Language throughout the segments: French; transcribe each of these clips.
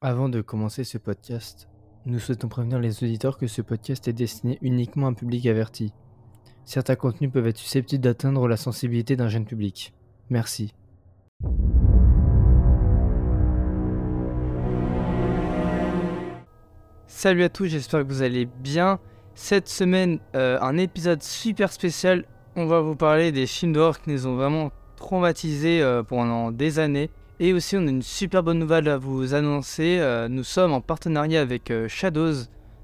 Avant de commencer ce podcast, nous souhaitons prévenir les auditeurs que ce podcast est destiné uniquement à un public averti. Certains contenus peuvent être susceptibles d'atteindre la sensibilité d'un jeune public. Merci. Salut à tous, j'espère que vous allez bien. Cette semaine, euh, un épisode super spécial. On va vous parler des films d'horreur qui nous ont vraiment traumatisés euh, pendant des années. Et aussi, on a une super bonne nouvelle à vous annoncer. Euh, nous sommes en partenariat avec Shadows.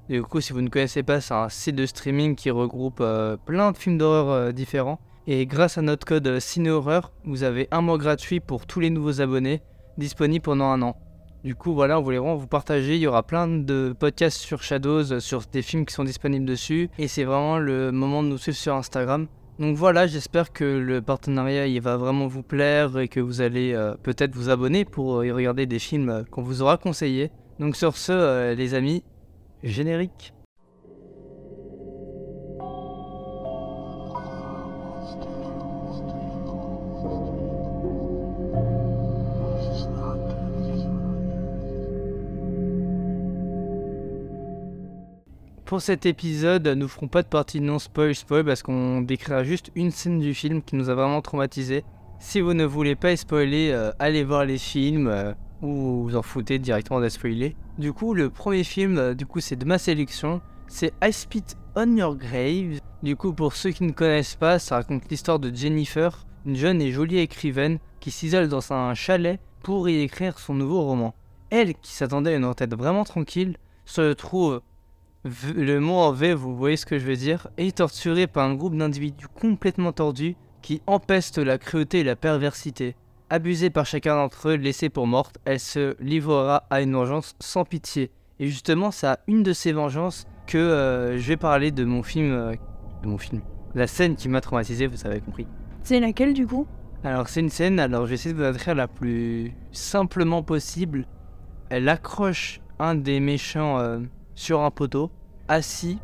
Du coup, si vous ne connaissez pas, c'est un site de streaming qui regroupe plein de films d'horreur différents. Et grâce à notre code CinéHorreur, vous avez un mois gratuit pour tous les nouveaux abonnés, disponible pendant un an. Du coup, voilà, on voulait vraiment vous partager. Il y aura plein de podcasts sur Shadows, sur des films qui sont disponibles dessus. Et c'est vraiment le moment de nous suivre sur Instagram. Donc voilà, j'espère que le partenariat il va vraiment vous plaire et que vous allez euh, peut-être vous abonner pour y regarder des films qu'on vous aura conseillés. Donc sur ce, euh, les amis, générique. Pour cet épisode, nous ferons pas de partie non spoil spoil parce qu'on décrira juste une scène du film qui nous a vraiment traumatisé. Si vous ne voulez pas spoiler, euh, allez voir les films euh, ou vous en foutez directement spoiler. Du coup, le premier film, euh, du coup, c'est de ma sélection, c'est I Spit on Your Grave. Du coup, pour ceux qui ne connaissent pas, ça raconte l'histoire de Jennifer, une jeune et jolie écrivaine qui s'isole dans un chalet pour y écrire son nouveau roman. Elle, qui s'attendait à une retraite vraiment tranquille, se trouve le mot en V, vous voyez ce que je veux dire, est torturé par un groupe d'individus complètement tordus qui empestent la cruauté et la perversité. Abusée par chacun d'entre eux, laissée pour morte, elle se livrera à une vengeance sans pitié. Et justement, c'est à une de ces vengeances que euh, je vais parler de mon film. Euh, de mon film. La scène qui m'a traumatisé, vous avez compris. C'est laquelle du coup? Alors, c'est une scène, alors je vais essayer de vous décrire la plus simplement possible. Elle accroche un des méchants euh, sur un poteau, assis,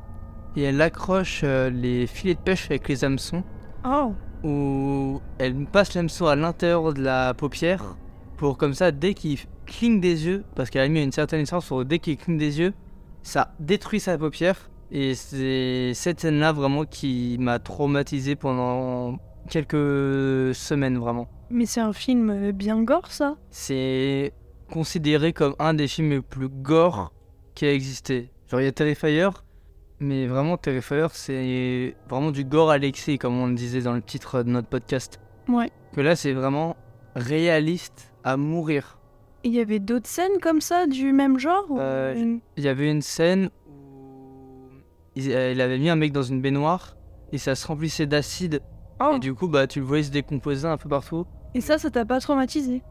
et elle accroche euh, les filets de pêche avec les hameçons. Oh Ou elle passe l'hameçon à l'intérieur de la paupière, pour comme ça, dès qu'il cligne des yeux, parce qu'elle a mis une certaine distance pour dès qu'il cligne des yeux, ça détruit sa paupière. Et c'est cette scène-là vraiment qui m'a traumatisé pendant quelques semaines vraiment. Mais c'est un film bien gore ça C'est considéré comme un des films les plus gore qui a existé. Genre, il y a Terrifier, mais vraiment, Terrifier, c'est vraiment du gore à l'excès, comme on le disait dans le titre de notre podcast. Ouais. Que là, c'est vraiment réaliste à mourir. Il y avait d'autres scènes comme ça, du même genre euh, Il y avait une scène où il, avait mis un mec dans une baignoire et ça se remplissait d'acide. Oh. Et du coup, bah, tu le voyais se décomposer un peu partout. Et ça, ça t'a pas traumatisé?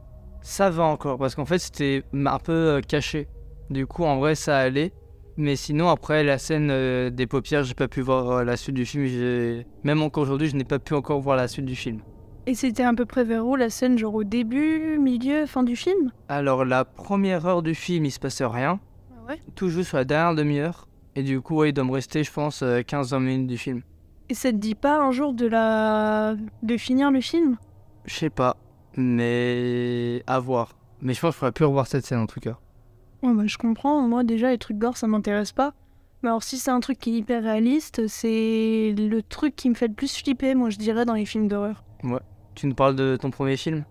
Ça va encore, parce qu'en fait, c'était un peu euh, caché. Du coup, en vrai, ça allait. Mais sinon, après la scène euh, des paupières, j'ai pas pu voir euh, la suite du film. Même encore aujourd'hui, je n'ai pas pu encore voir la suite du film. Et c'était à peu près vers où la scène Genre au début, milieu, fin du film? Alors, la première heure du film, il se passait rien. Ah ouais? Toujours sur la dernière demi-heure. Et du coup, ouais, il doit me rester, je pense, 15-20 minutes du film. Et ça te dit pas un jour de la. de finir le film? Je sais pas. Mais. à voir. Mais je pense qu'il faudrait plus revoir cette scène en tout cas. Ouais, bah, je comprends. Moi, déjà, les trucs gore, ça m'intéresse pas. Mais alors, si c'est un truc qui est hyper réaliste, c'est le truc qui me fait le plus flipper, moi, je dirais, dans les films d'horreur. Ouais. Tu nous parles de ton premier film?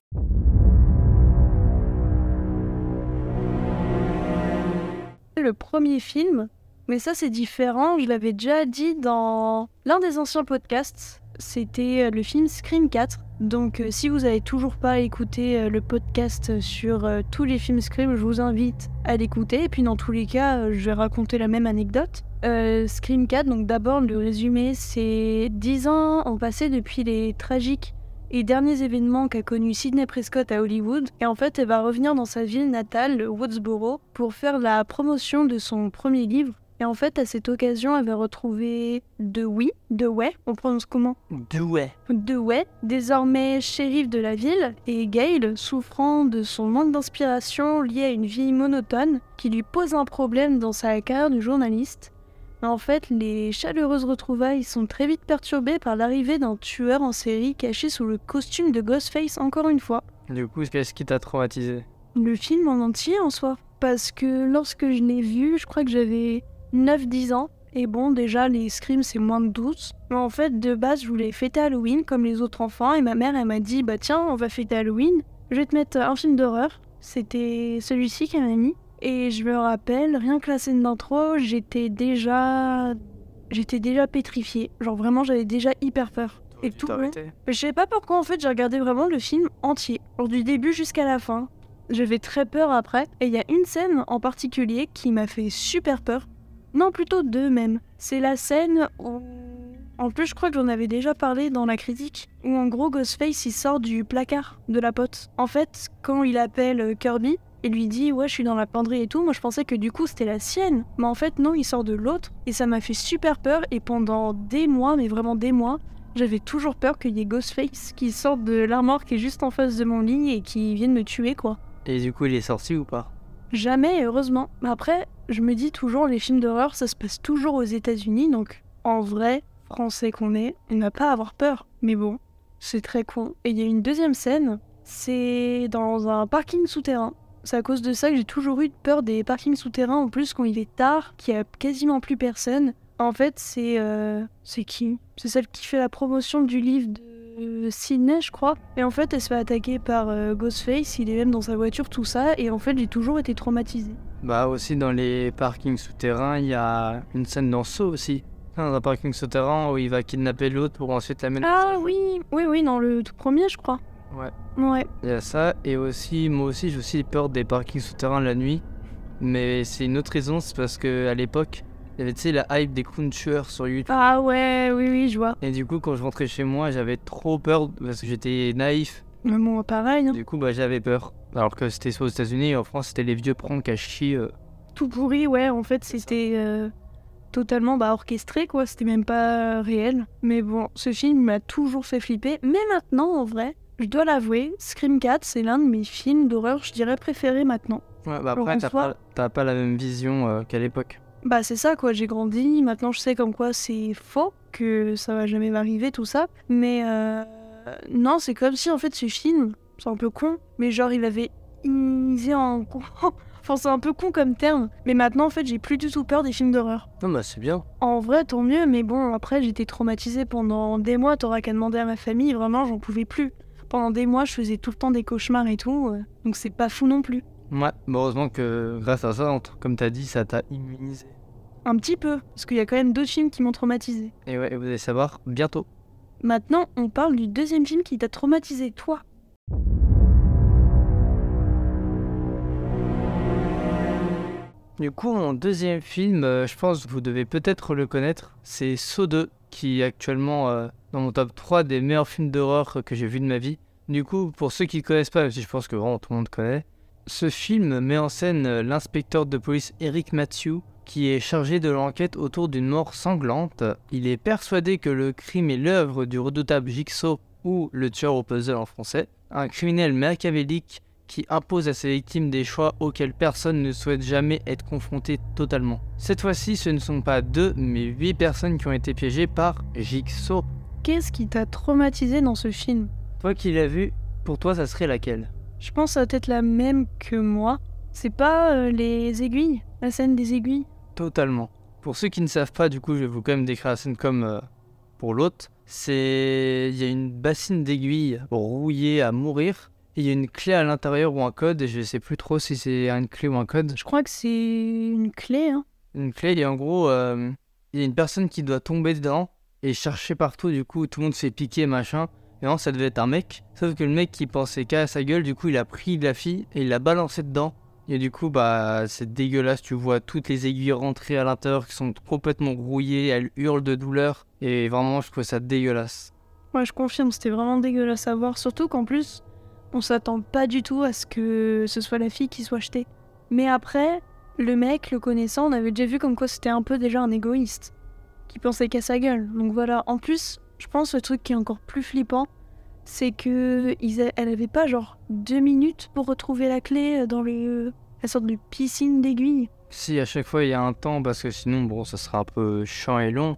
Le premier film, mais ça, c'est différent. Je l'avais déjà dit dans l'un des anciens podcasts. C'était le film Scream 4. Donc euh, si vous n'avez toujours pas écouté euh, le podcast sur euh, tous les films Scream, je vous invite à l'écouter. Et puis dans tous les cas, je vais raconter la même anecdote. Scream 4, donc d'abord le résumé, c'est 10 ans ont passé depuis les tragiques et derniers événements qu'a connu Sidney Prescott à Hollywood. Et en fait, elle va revenir dans sa ville natale, Woodsboro, pour faire la promotion de son premier livre et en fait, à cette occasion, elle va retrouver Dewey, Dewey, on prononce comment? Dewey. Dewey, désormais shérif de la ville, et Gail, souffrant de son manque d'inspiration lié à une vie monotone, qui lui pose un problème dans sa carrière de journaliste. Mais en fait, les chaleureuses retrouvailles sont très vite perturbées par l'arrivée d'un tueur en série caché sous le costume de Ghostface encore une fois. Du coup, qu'est-ce qui t'a traumatisé? Le film en entier en soi. parce que lorsque je l'ai vu, je crois que j'avais 9-10 ans. Et bon, déjà, les Screams, c'est moins de 12. Mais en fait, de base, je voulais fêter Halloween comme les autres enfants. Et ma mère, elle m'a dit, bah tiens, on va fêter Halloween. Je vais te mettre un film d'horreur. C'était celui-ci qu'elle m'a mis. Et je me rappelle, rien que la scène d'intro, j'étais déjà... J'étais déjà pétrifiée. Genre vraiment, j'avais déjà hyper peur. Et tout. Je sais pas pourquoi, en fait, j'ai regardé vraiment le film entier. Genre du début jusqu'à la fin. J'avais très peur après. Et il y a une scène en particulier qui m'a fait super peur. Non, plutôt deux même. C'est la scène où... En plus, je crois que j'en avais déjà parlé dans la critique, où en gros Ghostface il sort du placard de la pote. En fait, quand il appelle euh, Kirby et lui dit ouais je suis dans la penderie et tout, moi je pensais que du coup c'était la sienne, mais en fait non, il sort de l'autre et ça m'a fait super peur et pendant des mois, mais vraiment des mois, j'avais toujours peur qu'il y ait Ghostface qui sorte de l'armoire qui est juste en face de mon lit et qui vienne me tuer quoi. Et du coup, il est sorti ou pas? Jamais, heureusement. Après, je me dis toujours, les films d'horreur, ça se passe toujours aux États-Unis, donc en vrai, français qu'on est, on n'a pas avoir peur. Mais bon, c'est très con. Et il y a une deuxième scène, c'est dans un parking souterrain. C'est à cause de ça que j'ai toujours eu peur des parkings souterrains, en plus quand il est tard, qu'il y a quasiment plus personne. En fait, c'est. euh, C'est qui? C'est celle qui fait la promotion du livre de Sydney, je crois. Et en fait, elle se fait attaquer par euh, Ghostface, il est même dans sa voiture, tout ça. Et en fait, j'ai toujours été traumatisée. Bah aussi dans les parkings souterrains, il y a une scène dans Saw aussi. Dans un parking souterrain où il va kidnapper l'autre pour ensuite l'amener. Ah oui, oui, oui, dans le tout premier, je crois. Ouais. Ouais. Il y a ça, et aussi, moi aussi, j'ai aussi peur des parkings souterrains la nuit. Mais c'est une autre raison, c'est parce que à l'époque, il y avait, tu sais, la hype des clowns tueurs sur YouTube. Ah ouais, oui, oui, je vois. Et du coup, quand je rentrais chez moi, j'avais trop peur parce que j'étais naïf. Mais bon, pareil, hein. Du coup, bah, j'avais peur. Alors que c'était soit aux États-Unis et en France, c'était les vieux pranks à chier. euh. tout pourri, ouais, en fait, c'était euh, totalement bah, orchestré, quoi. C'était même pas réel. Mais bon, ce film m'a toujours fait flipper. Mais maintenant, en vrai, je dois l'avouer, Scream 4, c'est l'un de mes films d'horreur, je dirais, préférés maintenant. Ouais, bah après, t'as soi- pas, pas la même vision euh, qu'à l'époque. Bah c'est ça quoi, j'ai grandi, maintenant je sais comme quoi c'est faux, que ça va jamais m'arriver tout ça, mais euh, non c'est comme si en fait ce film, c'est un peu con, mais genre il avait immunisé en... enfin c'est un peu con comme terme, mais maintenant en fait j'ai plus du tout peur des films d'horreur. Non, bah c'est bien. En vrai tant mieux, mais bon après j'étais traumatisée pendant des mois, t'auras qu'à demander à ma famille, vraiment j'en pouvais plus. Pendant des mois je faisais tout le temps des cauchemars et tout, euh, donc c'est pas fou non plus. Ouais, bah heureusement que grâce à ça, comme t'as dit, ça t'a immunisé. Un petit peu, parce qu'il y a quand même d'autres films qui m'ont traumatisée. Et ouais, vous allez savoir bientôt. Maintenant, on parle du deuxième film qui t'a traumatisé, toi. Du coup, mon deuxième film, euh, je pense que vous devez peut-être le connaître, c'est Saw 2, qui est actuellement euh, dans mon top 3 des meilleurs films d'horreur que j'ai vu de ma vie. Du coup, pour ceux qui ne connaissent pas, même si je pense que vraiment tout le monde connaît, ce film met en scène euh, l'inspecteur de police Eric Matthew, qui est chargé de l'enquête autour d'une mort sanglante. Il est persuadé que le crime est l'œuvre du redoutable Jigsaw, ou le tueur au puzzle en français, un criminel machiavélique qui impose à ses victimes des choix auxquels personne ne souhaite jamais être confronté totalement. Cette fois-ci, ce ne sont pas deux, mais huit personnes qui ont été piégées par Jigsaw. Qu'est-ce qui t'a traumatisé dans ce film? Toi qui l'as vu, pour toi, ça serait laquelle? Je pense à peut-être la même que moi. C'est pas euh, les aiguilles La scène des aiguilles? Totalement. Pour ceux qui ne savent pas, du coup, je vais vous quand même décrire la scène comme euh, pour l'autre. C'est. Il y a une bassine d'aiguilles rouillée à mourir. Et il y a une clé à l'intérieur ou un code. Et je sais plus trop si c'est une clé ou un code. Je crois que c'est une clé, hein. Une clé, et en gros, euh, il y a une personne qui doit tomber dedans et chercher partout. Du coup, tout le monde se fait piquer, machin. Et non, ça devait être un mec. Sauf que le mec qui pensait qu'à sa gueule, du coup, il a pris la fille et il l'a balancée dedans. Et du coup, bah, c'est dégueulasse. Tu vois toutes les aiguilles rentrer à l'intérieur qui sont complètement grouillées. Elles hurlent de douleur. Et vraiment, je trouve ça dégueulasse. Ouais, je confirme, c'était vraiment dégueulasse à voir. Surtout qu'en plus, on s'attend pas du tout à ce que ce soit la fille qui soit jetée. Mais après, le mec, le connaissant, on avait déjà vu comme quoi c'était un peu déjà un égoïste. Qui pensait qu'à sa gueule. Donc voilà. En plus, je pense le truc qui est encore plus flippant, c'est que ils a- elle avait pas genre deux minutes pour retrouver la clé dans les, la sorte de piscine d'aiguilles. Si, à chaque fois, il y a un temps, parce que sinon, bon, ça sera un peu chiant et long.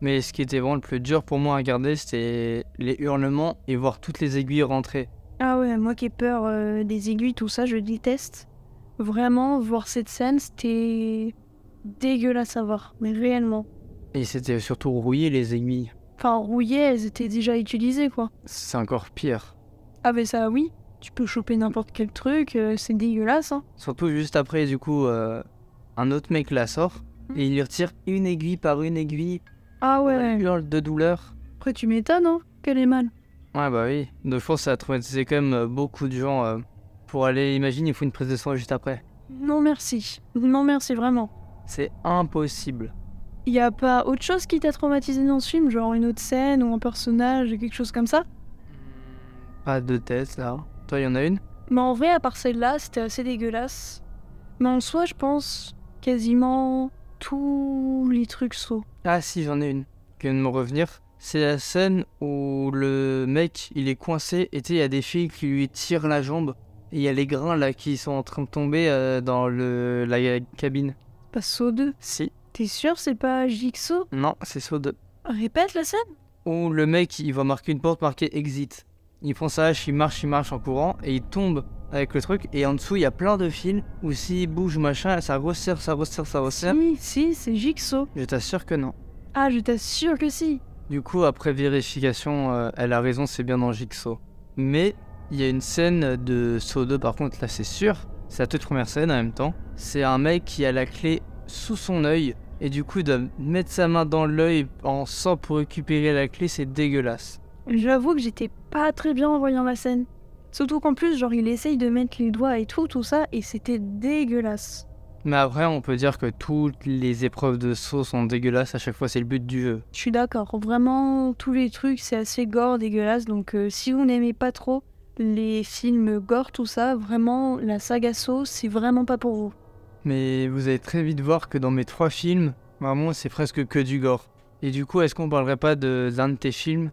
Mais ce qui était vraiment le plus dur pour moi à garder, c'était les hurlements et voir toutes les aiguilles rentrer. Ah ouais, moi qui ai peur euh, des aiguilles, tout ça, je déteste. Vraiment, voir cette scène, c'était dégueulasse à voir, mais réellement. Et c'était surtout rouillé les aiguilles. Enfin, rouillées, elles étaient déjà utilisées, quoi. C'est encore pire. Ah, mais ça, oui. Tu peux choper n'importe quel truc, euh, c'est dégueulasse, hein. Surtout juste après, du coup, euh, un autre mec la sort et il lui retire une aiguille par une aiguille. Ah ouais. Hurle de douleur. Après, tu m'étonnes, hein, qu'elle est mal. Ouais, bah oui. Donc je pense que ça a traumatisé quand même euh, beaucoup de gens. euh, pour aller, imagine, il faut une prise de sang juste après. Non, merci. Non, merci, vraiment. C'est impossible. Y a pas autre chose qui t'a traumatisé dans ce film, genre une autre scène ou un personnage, quelque chose comme ça? Pas de tête là. Toi, il y en a une? Mais en vrai, à part celle-là, c'était assez dégueulasse. Mais en soi, je pense quasiment tous les trucs sauts. Ah si, j'en ai une. Vient de me revenir. C'est la scène où le mec, il est coincé et tu sais, il y a des filles qui lui tirent la jambe. Et il y a les grains là qui sont en train de tomber euh, dans le, la cabine. Pas saut 2. Si. T'es sûr, c'est pas Jigsaw? Non, c'est saut 2. Répète la scène Où le mec, il va marquer une porte marquée exit. Il prend sa hache, il marche, il marche en courant et il tombe avec le truc. Et en dessous, il y a plein de fils où s'il bouge machin, ça resserre, ça resserre, ça resserre. Si, si, c'est Jigsaw. Je t'assure que non. Ah, je t'assure que si. Du coup, après vérification, euh, elle a raison, c'est bien dans Jigsaw. Mais il y a une scène de Saw 2, par contre, là c'est sûr. C'est la toute première scène en même temps. C'est un mec qui a la clé sous son œil. Et du coup, doit mettre sa main dans l'œil en sang pour récupérer la clé, c'est dégueulasse. J'avoue que j'étais pas très bien en voyant la scène. Surtout qu'en plus, genre, il essaye de mettre les doigts et tout, tout ça, et c'était dégueulasse. Mais après, on peut dire que toutes les épreuves de saut sont dégueulasses. À chaque fois, c'est le but du jeu. Je suis d'accord. Vraiment, tous les trucs, c'est assez gore, dégueulasse. Donc, euh, si vous n'aimez pas trop les films gore, tout ça, vraiment, la saga Saw, c'est vraiment pas pour vous. Mais vous allez très vite voir que dans mes trois films, vraiment, c'est presque que du gore. Et du coup, est-ce qu'on parlerait pas de l'un de tes films?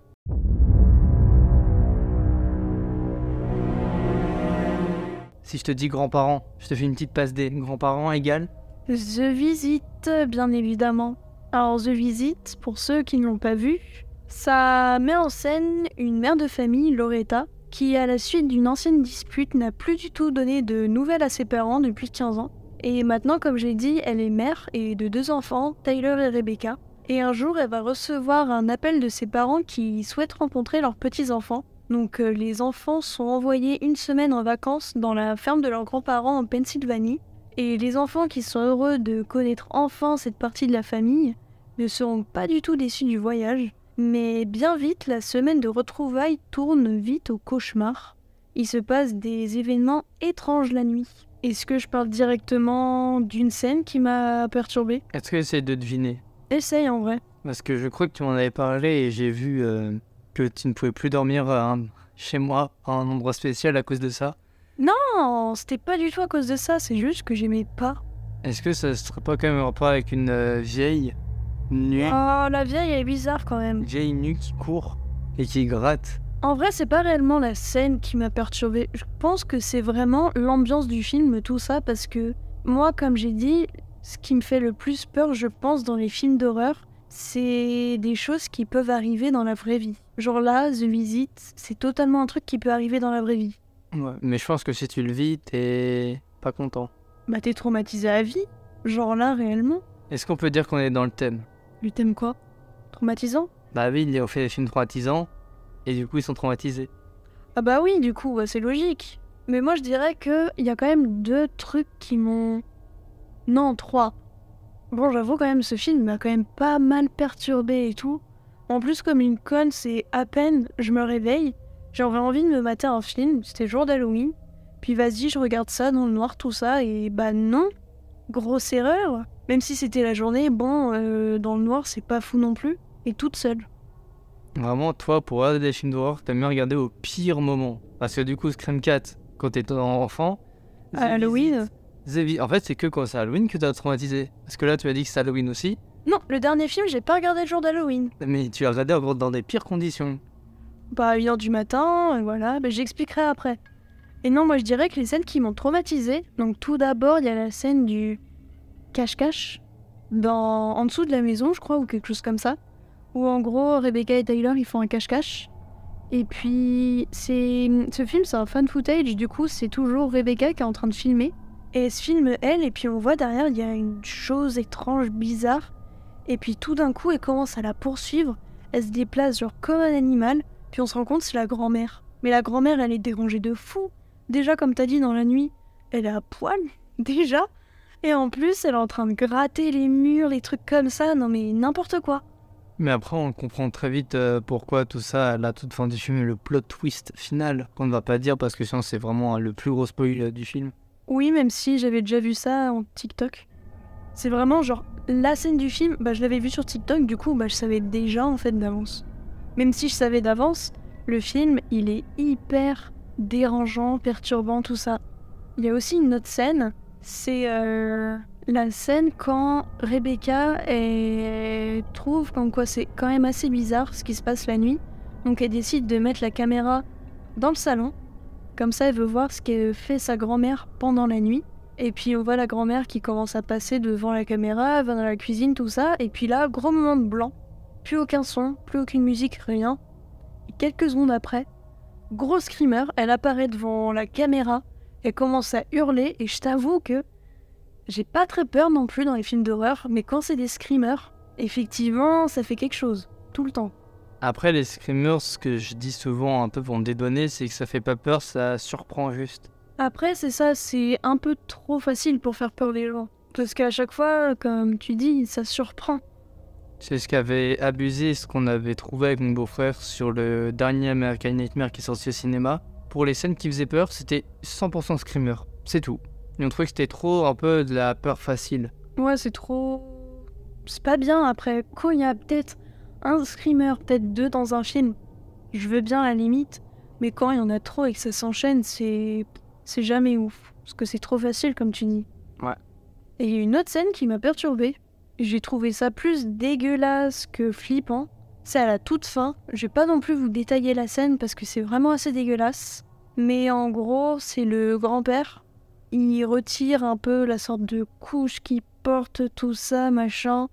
Si je te dis grands-parents, je te fais une petite passe des grands-parents égale The Visit, bien évidemment. Alors, The Visit, pour ceux qui ne l'ont pas vu, ça met en scène une mère de famille, Loretta, qui, à la suite d'une ancienne dispute, n'a plus du tout donné de nouvelles à ses parents depuis 15 ans. Et maintenant, comme j'ai dit, elle est mère et de deux enfants, Tyler et Rebecca. Et un jour, elle va recevoir un appel de ses parents qui souhaitent rencontrer leurs petits-enfants. Donc euh, les enfants sont envoyés une semaine en vacances dans la ferme de leurs grands-parents en Pennsylvanie. Et les enfants qui sont heureux de connaître enfin cette partie de la famille ne seront pas du tout déçus du voyage. Mais bien vite, la semaine de retrouvailles tourne vite au cauchemar. Il se passe des événements étranges la nuit. Est-ce que je parle directement d'une scène qui m'a perturbée? Est-ce que c'est de deviner? Essaye en vrai. Parce que je crois que tu m'en avais parlé et j'ai vu euh, que tu ne pouvais plus dormir euh, chez moi à un endroit spécial à cause de ça. Non, c'était pas du tout à cause de ça, c'est juste que j'aimais pas. Est-ce que ça serait pas quand même en rapport avec une euh, vieille nuit Oh, la vieille, elle est bizarre quand même. Une vieille nuit qui court et qui gratte En vrai, c'est pas réellement la scène qui m'a perturbée. Je pense que c'est vraiment l'ambiance du film, tout ça, parce que moi, comme j'ai dit, ce qui me fait le plus peur, je pense, dans les films d'horreur, c'est des choses qui peuvent arriver dans la vraie vie. Genre là, The Visit, c'est totalement un truc qui peut arriver dans la vraie vie. Ouais, mais je pense que si tu le vis, t'es pas content. Bah t'es traumatisé à vie. Genre là, réellement. Est-ce qu'on peut dire qu'on est dans le thème? Le thème quoi? Traumatisant? Bah oui, ont fait des films traumatisants et du coup ils sont traumatisés. Ah bah oui, du coup, c'est logique. Mais moi, je dirais que il y a quand même deux trucs qui m'ont... Non, trois. Bon, j'avoue quand même, ce film m'a quand même pas mal perturbé et tout. En plus, comme une conne, c'est à peine je me réveille, j'aurais envie de me mater un film, c'était jour d'Halloween. Puis vas-y, je regarde ça dans le noir, tout ça, et bah non. Grosse erreur. Même si c'était la journée, bon, euh, dans le noir, c'est pas fou non plus. Et toute seule. Vraiment, toi, pour regarder des films d'horreur, t'aimes bien regarder au pire moment. Parce que du coup, Scream 4, quand t'étais enfant. À Halloween En fait, c'est que quand c'est Halloween que t'as traumatisé. Parce que là, tu as dit que c'est Halloween aussi. Non, le dernier film, j'ai pas regardé le jour d'Halloween. Mais tu as regardé encore dans des pires conditions. Bah, à 1h du matin, et voilà, bah, j'expliquerai après. Et non, moi je dirais que les scènes qui m'ont traumatisée, donc tout d'abord, il y a la scène du cache-cache, dans... en dessous de la maison, je crois, ou quelque chose comme ça, où en gros, Rebecca et Tyler, ils font un cache-cache. Et puis, c'est ce film, c'est un fan footage, du coup, c'est toujours Rebecca qui est en train de filmer. Et elle se filme elle, et puis on voit derrière, il y a une chose étrange, bizarre. Et puis tout d'un coup, elle commence à la poursuivre. Elle se déplace genre comme un animal. Puis on se rend compte, c'est la grand-mère. Mais la grand-mère, elle est dérangée de fou. Déjà, comme t'as dit dans la nuit, elle est à poil. Déjà. Et en plus, elle est en train de gratter les murs, les trucs comme ça. Non mais n'importe quoi. Mais après, on comprend très vite euh, pourquoi tout ça, la toute fin du film, le plot twist final, qu'on ne va pas dire parce que sinon c'est vraiment le plus gros spoil euh, du film. Oui, même si j'avais déjà vu ça en TikTok. C'est vraiment genre la scène du film, bah je l'avais vu sur TikTok, du coup bah je savais déjà en fait d'avance. Même si je savais d'avance, le film il est hyper dérangeant, perturbant, tout ça. Il y a aussi une autre scène, c'est euh, la scène quand Rebecca trouve comme quoi c'est quand même assez bizarre ce qui se passe la nuit. Donc elle décide de mettre la caméra dans le salon. Comme ça elle veut voir ce que fait sa grand-mère pendant la nuit. Et puis on voit la grand-mère qui commence à passer devant la caméra, va dans la cuisine, tout ça. Et puis là, gros moment de blanc. Plus aucun son, plus aucune musique, rien. Et quelques secondes après, gros screamer, elle apparaît devant la caméra. Elle commence à hurler et je t'avoue que j'ai pas très peur non plus dans les films d'horreur, mais quand c'est des screamers, effectivement, ça fait quelque chose, tout le temps. Après, les screamers, ce que je dis souvent un peu pour me dédonner, c'est que ça fait pas peur, ça surprend juste. Après, c'est ça, c'est un peu trop facile pour faire peur les gens. Parce qu'à chaque fois, comme tu dis, ça surprend. C'est ce qu'avait abusé, ce qu'on avait trouvé avec mon beau-frère sur le dernier American Nightmare qui est sorti au cinéma. Pour les scènes qui faisaient peur, c'était 100% screamer. C'est tout. Et on trouvait que c'était trop un peu de la peur facile. Ouais, c'est trop. C'est pas bien après. Quand il y a peut-être un screamer, peut-être deux dans un film, je veux bien à la limite. Mais quand il y en a trop et que ça s'enchaîne, c'est. C'est jamais ouf. Parce que c'est trop facile, comme tu dis. Ouais. Et il y a une autre scène qui m'a perturbée. J'ai trouvé ça plus dégueulasse que flippant. C'est à la toute fin. Je vais pas non plus vous détailler la scène parce que c'est vraiment assez dégueulasse. Mais en gros, c'est le grand-père. Il retire un peu la sorte de couche qui porte tout ça, machin.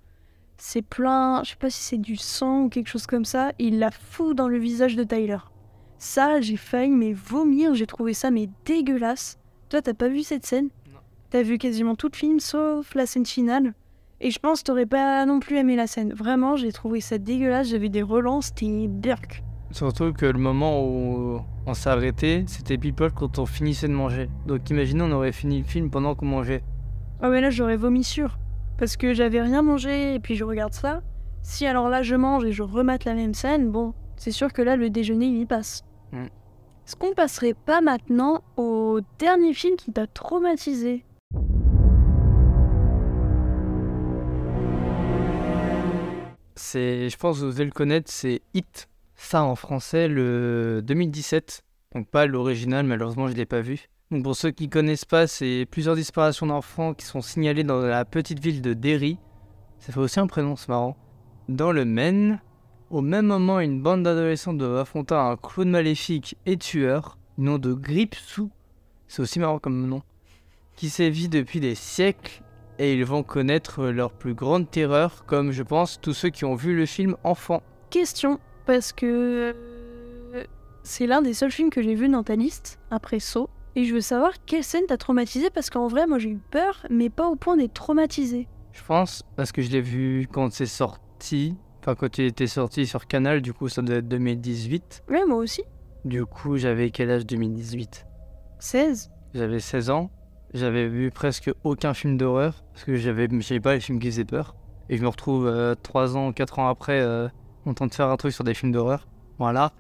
C'est plein, je sais pas si c'est du sang ou quelque chose comme ça. Il la fout dans le visage de Tyler. Ça, j'ai failli mais vomir. J'ai trouvé ça mais dégueulasse. Toi, t'as pas vu cette scène? Non. T'as vu quasiment tout le film sauf la scène finale. Et je pense que t'aurais pas non plus aimé la scène. Vraiment, j'ai trouvé ça dégueulasse. J'avais des relances, c'était burk. Surtout que le moment où on s'est arrêté, c'était people quand on finissait de manger. Donc imaginez, on aurait fini le film pendant qu'on mangeait. Ah ouais, là, j'aurais vomi sûr. Parce que j'avais rien mangé et puis je regarde ça. Si alors là, je mange et je remate la même scène, bon, c'est sûr que là, le déjeuner, il y passe. Mm. Est-ce qu'on passerait pas maintenant au dernier film qui t'a traumatisé? C'est, je pense que vous devez le connaître, c'est Hit. Ça en français, le 2017. Donc pas l'original, malheureusement je l'ai pas vu. Donc pour ceux qui connaissent pas, c'est plusieurs disparitions d'enfants qui sont signalées dans la petite ville de Derry. Ça fait aussi un prénom, c'est marrant. Dans le Maine, au même moment, une bande d'adolescents doivent affronter un clown maléfique et tueur, nom de Gripsou. C'est aussi marrant comme nom. Qui sévit depuis des siècles et ils vont connaître leur plus grande terreur, comme je pense tous ceux qui ont vu le film enfant. Question, parce que euh, c'est l'un des seuls films que j'ai vu dans ta liste, après Saw. Et je veux savoir quelle scène t'a traumatisé, parce qu'en vrai, moi j'ai eu peur, mais pas au point d'être traumatisé. Je pense parce que je l'ai vu quand c'est sorti, enfin quand il était sorti sur Canal, du coup ça doit être 2018. Ouais, moi aussi. Du coup j'avais quel âge 2018 16. J'avais 16 ans. J'avais vu presque aucun film d'horreur parce que j'avais j'avais pas les films qui faisaient peur. Et je me retrouve 3 ans, 4 ans après euh, en train de faire un truc sur des films d'horreur. Voilà.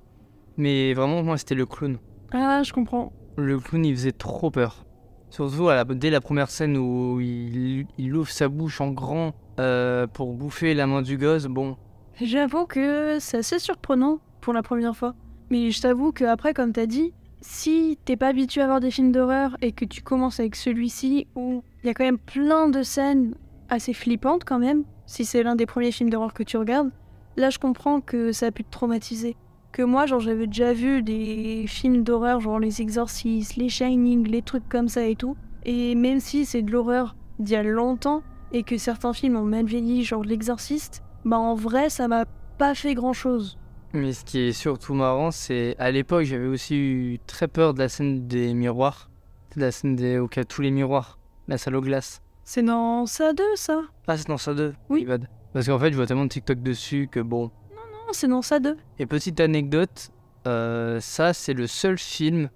Mais vraiment, moi, c'était le clown. Ah, je comprends. Le clown, il faisait trop peur. Surtout à la- dès la première scène où il, il ouvre sa bouche en grand euh, pour bouffer la main du gosse. Bon, J'avoue que c'est assez surprenant pour la première fois. Mais je t'avoue que après, comme t'as dit, si t'es pas habitué à voir des films d'horreur et que tu commences avec celui-ci où il y a quand même plein de scènes assez flippantes quand même, si c'est l'un des premiers films d'horreur que tu regardes, là je comprends que ça a pu te traumatiser. Que moi, genre, j'avais déjà vu des films d'horreur, genre Les Exorcistes, Les Shining, les trucs comme ça et tout. Et même si c'est de l'horreur d'il y a longtemps et que certains films ont mal vieilli, genre L'Exorciste, bah en vrai, ça m'a pas fait grand chose. Mais ce qui est surtout marrant, c'est à l'époque, j'avais aussi eu très peur de la scène des miroirs. De la scène des, où il y a tous les miroirs. La salle aux glaces. C'est dans ça 2, ça? Ah, c'est dans ça 2 Oui. bad. Parce qu'en fait, je vois tellement de TikTok dessus que bon. Non, c'est dans ça 2. Et petite anecdote, euh, ça, c'est le seul film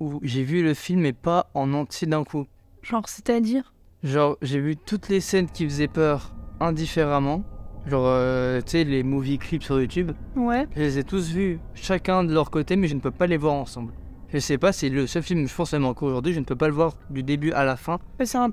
où j'ai vu le film et pas en entier d'un coup. Genre, c'est-à-dire? Genre, j'ai vu toutes les scènes qui faisaient peur indifféremment. Genre, euh, tu sais, les movie clips sur YouTube. Ouais. Je les ai tous vus, chacun de leur côté, mais je ne peux pas les voir ensemble. Je sais pas, c'est le seul film, je pense même encore aujourd'hui, je ne peux pas le voir du début à la fin. Mais C'est un...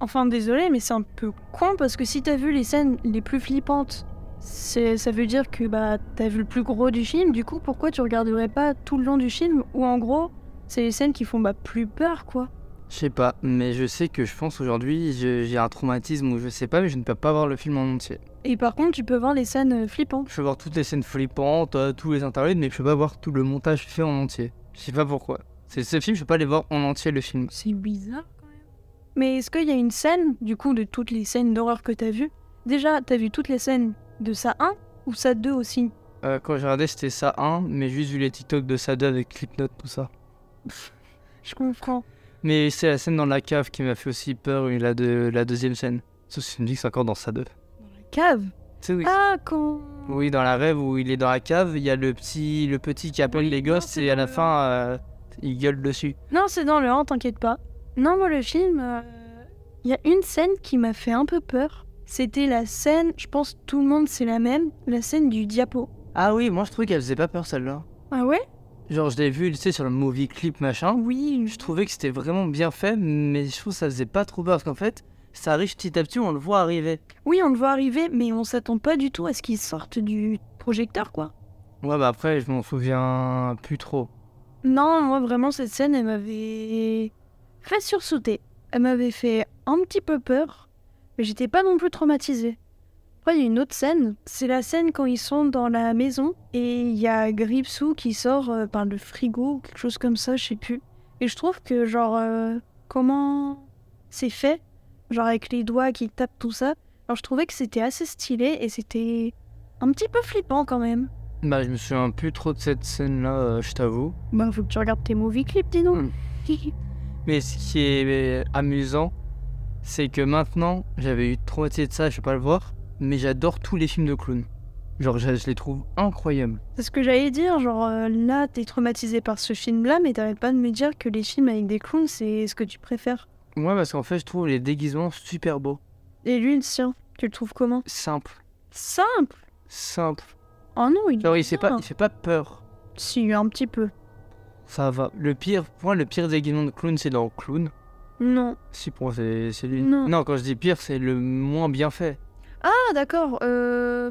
Enfin, désolé, mais c'est un peu con parce que si t'as vu les scènes les plus flippantes, c'est... ça veut dire que bah t'as vu le plus gros du film. Du coup, pourquoi tu regarderais pas tout le long du film Ou en gros, c'est les scènes qui font bah plus peur, quoi? Je sais pas, mais je sais que je pense aujourd'hui, je- j'ai un traumatisme ou je sais pas, mais je ne peux pas voir le film en entier. Et par contre, tu peux voir les scènes euh, flippantes. Je peux voir toutes les scènes flippantes, euh, tous les interludes, mais je peux pas voir tout le montage fait en entier. Je sais pas pourquoi. C'est ce film, je peux pas les voir en entier le film. C'est bizarre. Mais est-ce qu'il y a une scène, du coup, de toutes les scènes d'horreur que t'as vues? Déjà, t'as vu toutes les scènes de ça 1 ou ça 2 aussi? Euh, quand j'ai regardé, c'était ça 1, mais juste vu les TikTok de ça 2 avec Clipnote, tout ça. Je comprends. Mais c'est la scène dans la cave qui m'a fait aussi peur, la, de, la deuxième scène. Sauf si tu me dis que c'est encore dans ça 2. Dans la cave? Oui. Ah, quand. Oui, dans la rêve où il est dans la cave, il y a le petit, le petit qui appelle Oui, les gosses et à la fin, euh, il gueule dessus. Non, c'est dans le 1, t'inquiète pas. Non, moi, le film, euh, il y a une scène qui m'a fait un peu peur. C'était la scène, je pense tout le monde c'est la même, la scène du diapo. Ah oui, moi je trouvais qu'elle faisait pas peur celle-là. Ah ouais? Genre, je l'ai vu, tu sais, sur le movie clip machin. Oui. Je trouvais que c'était vraiment bien fait, mais je trouve que ça faisait pas trop peur parce qu'en fait, ça arrive petit à petit, on le voit arriver. Oui, on le voit arriver, mais on s'attend pas du tout à ce qu'il sorte du projecteur, quoi. Ouais, bah après, je m'en souviens plus trop. Non, moi vraiment cette scène, elle m'avait fait sursauter. Elle m'avait fait un petit peu peur, mais j'étais pas non plus traumatisée. Après, il y a une autre scène, c'est la scène quand ils sont dans la maison et il y a Gripsou qui sort euh, par le frigo ou quelque chose comme ça, je sais plus. Et je trouve que genre euh, comment c'est fait, genre avec les doigts qui tapent tout ça, alors je trouvais que c'était assez stylé et c'était un petit peu flippant quand même. Bah, je me souviens plus trop de cette scène-là, euh, je t'avoue. Bah faut que tu regardes tes movie clips, dis donc. Hmm. Mais ce qui est euh, amusant, c'est que maintenant, j'avais eu trop de ça, je vais pas le voir, mais j'adore tous les films de clowns. Genre, je, je les trouve incroyables. C'est ce que j'allais dire, genre euh, là t'es traumatisé par ce film-là, mais t'arrêtes pas de me dire que les films avec des clowns c'est ce que tu préfères. Moi, parce qu'en fait, je trouve les déguisements super beaux. Et lui, le sien, tu le trouves comment? Simple. Simple? Simple. Oh non, il Genre, il fait pas, il fait pas peur. Si, un petit peu. Ça va. Le pire, pour moi, le pire déguisement de clown, c'est dans Clown. Non. Si, pour moi, c'est c'est lui. Non. quand je dis pire, c'est le moins bien fait. Ah d'accord, euh...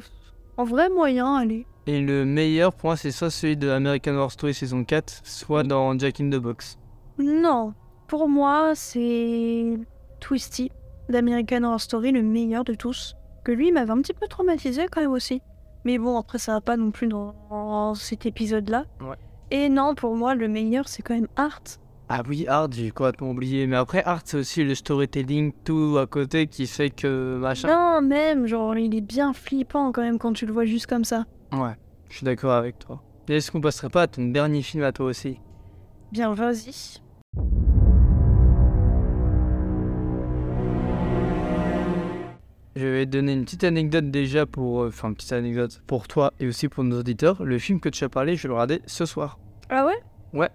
En vrai moyen, allez. Et le meilleur, pour moi, c'est soit celui de American Horror Story saison 4, soit dans Jack in the Box. Non. Pour moi, c'est Twisty d'American Horror Story, le meilleur de tous. Que lui m'avait un petit peu traumatisé quand même aussi. Mais bon, après ça va pas non plus dans, dans cet épisode-là. Ouais. Et non, pour moi, le meilleur, c'est quand même Art. Ah oui, Art, j'ai complètement oublié. Mais après, Art, c'est aussi le storytelling, tout à côté qui fait que machin. Non, même, genre, il est bien flippant quand même quand tu le vois juste comme ça. Ouais, je suis d'accord avec toi. Est-ce qu'on passerait pas à ton dernier film à toi aussi? Bien, vas-y. Je vais te donner une petite anecdote déjà pour. euh, Enfin, une petite anecdote pour toi et aussi pour nos auditeurs. Le film que tu as parlé, je vais le regarder ce soir. Ah ouais? Ouais.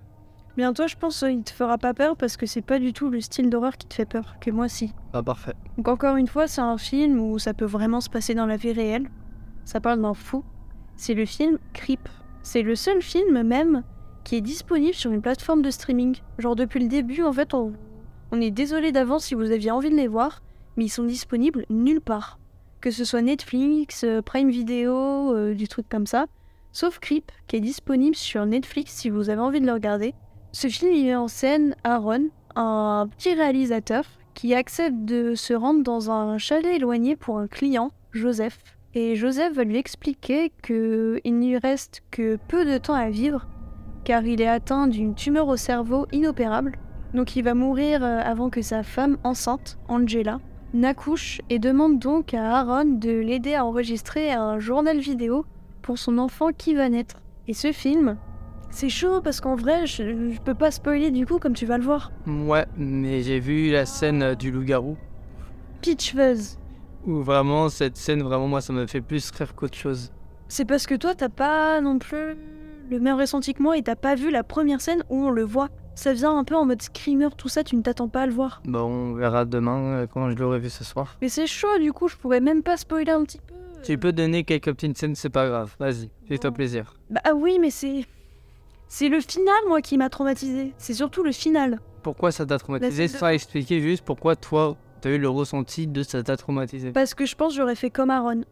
Bientôt, je pense qu'il te fera pas peur parce que c'est pas du tout le style d'horreur qui te fait peur, que moi si. Ah, parfait. Donc encore une fois, c'est un film où ça peut vraiment se passer dans la vie réelle. Ça parle d'un fou. C'est le film Creep. C'est le seul film même qui est disponible sur une plateforme de streaming. Genre depuis le début, en fait, on, on est désolé d'avance si vous aviez envie de les voir, mais ils sont disponibles nulle part. Que ce soit Netflix, euh, Prime Video, euh, du truc comme ça. Sauf Creep, qui est disponible sur Netflix si vous avez envie de le regarder. Ce film, il met en scène Aaron, un petit réalisateur qui accepte de se rendre dans un chalet éloigné pour un client, Joseph. Et Joseph va lui expliquer qu'il ne lui reste que peu de temps à vivre, car il est atteint d'une tumeur au cerveau inopérable. Donc il va mourir euh, avant que sa femme enceinte, Angela, n'accouche et demande donc à Aaron de l'aider à enregistrer un journal vidéo pour son enfant qui va naître. Et ce film, C'est chaud parce qu'en vrai, je, je peux pas spoiler du coup, comme tu vas le voir. Ouais, mais j'ai vu la scène euh, du loup-garou. Peach Fuzz. Où vraiment, cette scène, vraiment, moi, ça me fait plus rire qu'autre chose. C'est parce que toi, t'as pas non plus le même ressenti que moi et t'as pas vu la première scène où on le voit. Ça vient un peu en mode screamer, tout ça, tu ne t'attends pas à le voir. Bon, on verra demain euh, quand je l'aurai vu ce soir. Mais c'est chaud, du coup, je pourrais même pas spoiler un petit peu. Tu peux donner quelques petites scènes, c'est pas grave. Vas-y, fais-toi plaisir. Bah ah oui, mais c'est. C'est le final, moi, qui m'a traumatisé. C'est surtout le final. Pourquoi ça t'a traumatisé? La scène de- Sans expliquer juste pourquoi toi, t'as eu le ressenti de ça t'a traumatisé. Parce que je pense que j'aurais fait comme Aaron.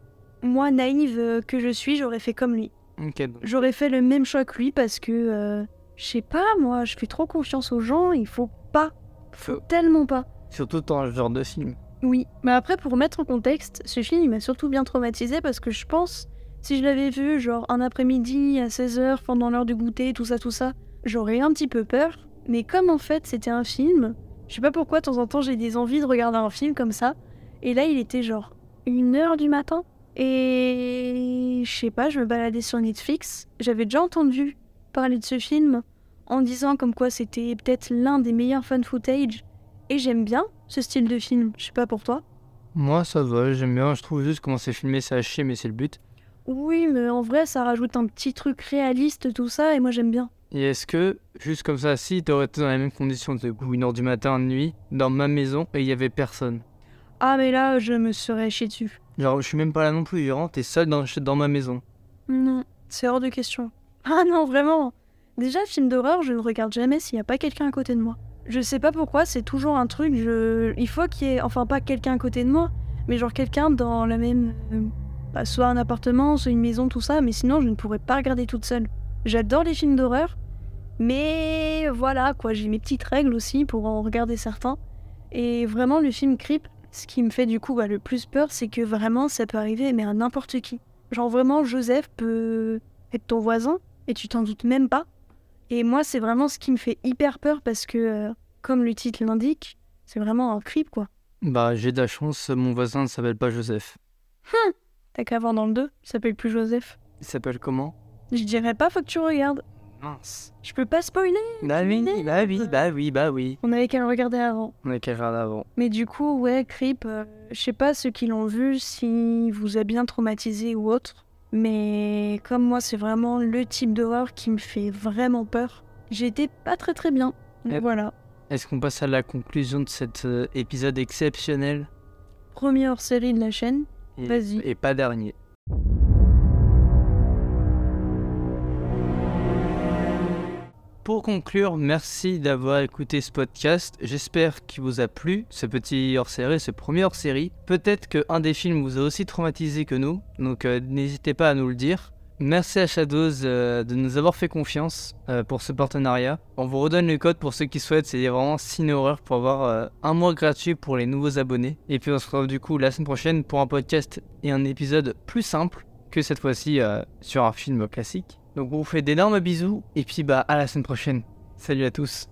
Moi, naïve euh, que je suis, j'aurais fait comme lui. Ok, donc. J'aurais fait le même choix que lui parce que. euh, je sais pas, moi, je fais trop confiance aux gens, il faut pas. Faut tellement pas. Surtout dans ce genre de film. Oui, mais après, pour mettre en contexte, ce film, il m'a surtout bien traumatisé parce que je pense, si je l'avais vu, genre un après-midi à 16h, pendant l'heure du goûter, tout ça, tout ça, j'aurais eu un petit peu peur. Mais comme en fait, c'était un film, je sais pas pourquoi, de temps en temps, j'ai des envies de regarder un film comme ça. Et là, il était genre une heure du matin. Et je sais pas, je me baladais sur Netflix. J'avais déjà entendu parler de ce film en disant comme quoi c'était peut-être l'un des meilleurs fan footage. Et j'aime bien ce style de film. Je sais pas pour toi. Moi, ça va, j'aime bien. Je trouve juste comment c'est filmé, c'est à chier, mais c'est le but. Oui, mais en vrai, ça rajoute un petit truc réaliste, tout ça, et moi j'aime bien. Et est-ce que, juste comme ça, si t'aurais été dans les mêmes conditions, de coup, une heure du matin, de nuit, dans ma maison, et il y avait personne? Ah, mais là, je me serais chié dessus. Genre, je suis même pas là non plus, genre, t'es seul dans, dans ma maison. Non, c'est hors de question. Ah non, vraiment. Déjà, film d'horreur, je ne regarde jamais s'il n'y a pas quelqu'un à côté de moi. Je sais pas pourquoi, c'est toujours un truc, je... il faut qu'il y ait, enfin pas quelqu'un à côté de moi, mais genre quelqu'un dans la même... euh, bah, soit un appartement, soit une maison, tout ça, mais sinon je ne pourrais pas regarder toute seule. J'adore les films d'horreur, mais voilà, quoi, j'ai mes petites règles aussi pour en regarder certains. Et vraiment, le film Creep, ce qui me fait du coup bah, le plus peur, c'est que vraiment ça peut arriver, mais à n'importe qui. Genre vraiment, Joseph peut être ton voisin et tu t'en doutes même pas. Et moi, c'est vraiment ce qui me fait hyper peur parce que, euh, comme le titre l'indique, c'est vraiment un creep quoi. Bah, j'ai de la chance, mon voisin ne s'appelle pas Joseph. T'as qu'à voir dans le 2, il s'appelle plus Joseph. Il s'appelle comment? Je dirais pas, faut que tu regardes. Mince. Je peux pas spoiler. Bah oui, bah oui, bah oui, bah oui. On avait qu'à le regarder avant. On est qu'à regarder avant. Mais du coup, ouais, Creep, euh, je sais pas ceux qui l'ont vu, si vous a bien traumatisé ou autre. Mais comme moi, c'est vraiment le type d'horreur qui me fait vraiment peur. J'étais pas très très bien. Yep. Voilà. Est-ce qu'on passe à la conclusion de cet euh, épisode exceptionnel? Premier hors série de la chaîne. et, Vas-y. et pas dernier Pour conclure, merci d'avoir écouté ce podcast. J'espère qu'il vous a plu, ce petit hors-série, ce premier hors-série. Peut-être qu'un des films vous a aussi traumatisé que nous, donc euh, n'hésitez pas à nous le dire. Merci à Shadows euh, de nous avoir fait confiance euh, pour ce partenariat. On vous redonne le code pour ceux qui souhaitent, c'est vraiment Ciné Horreur pour avoir un mois gratuit pour les nouveaux abonnés. Et puis on se retrouve du coup la semaine prochaine pour un podcast et un épisode plus simple que cette fois-ci sur un film classique. Donc on vous fait d'énormes bisous et puis bah à la semaine prochaine. Salut à tous.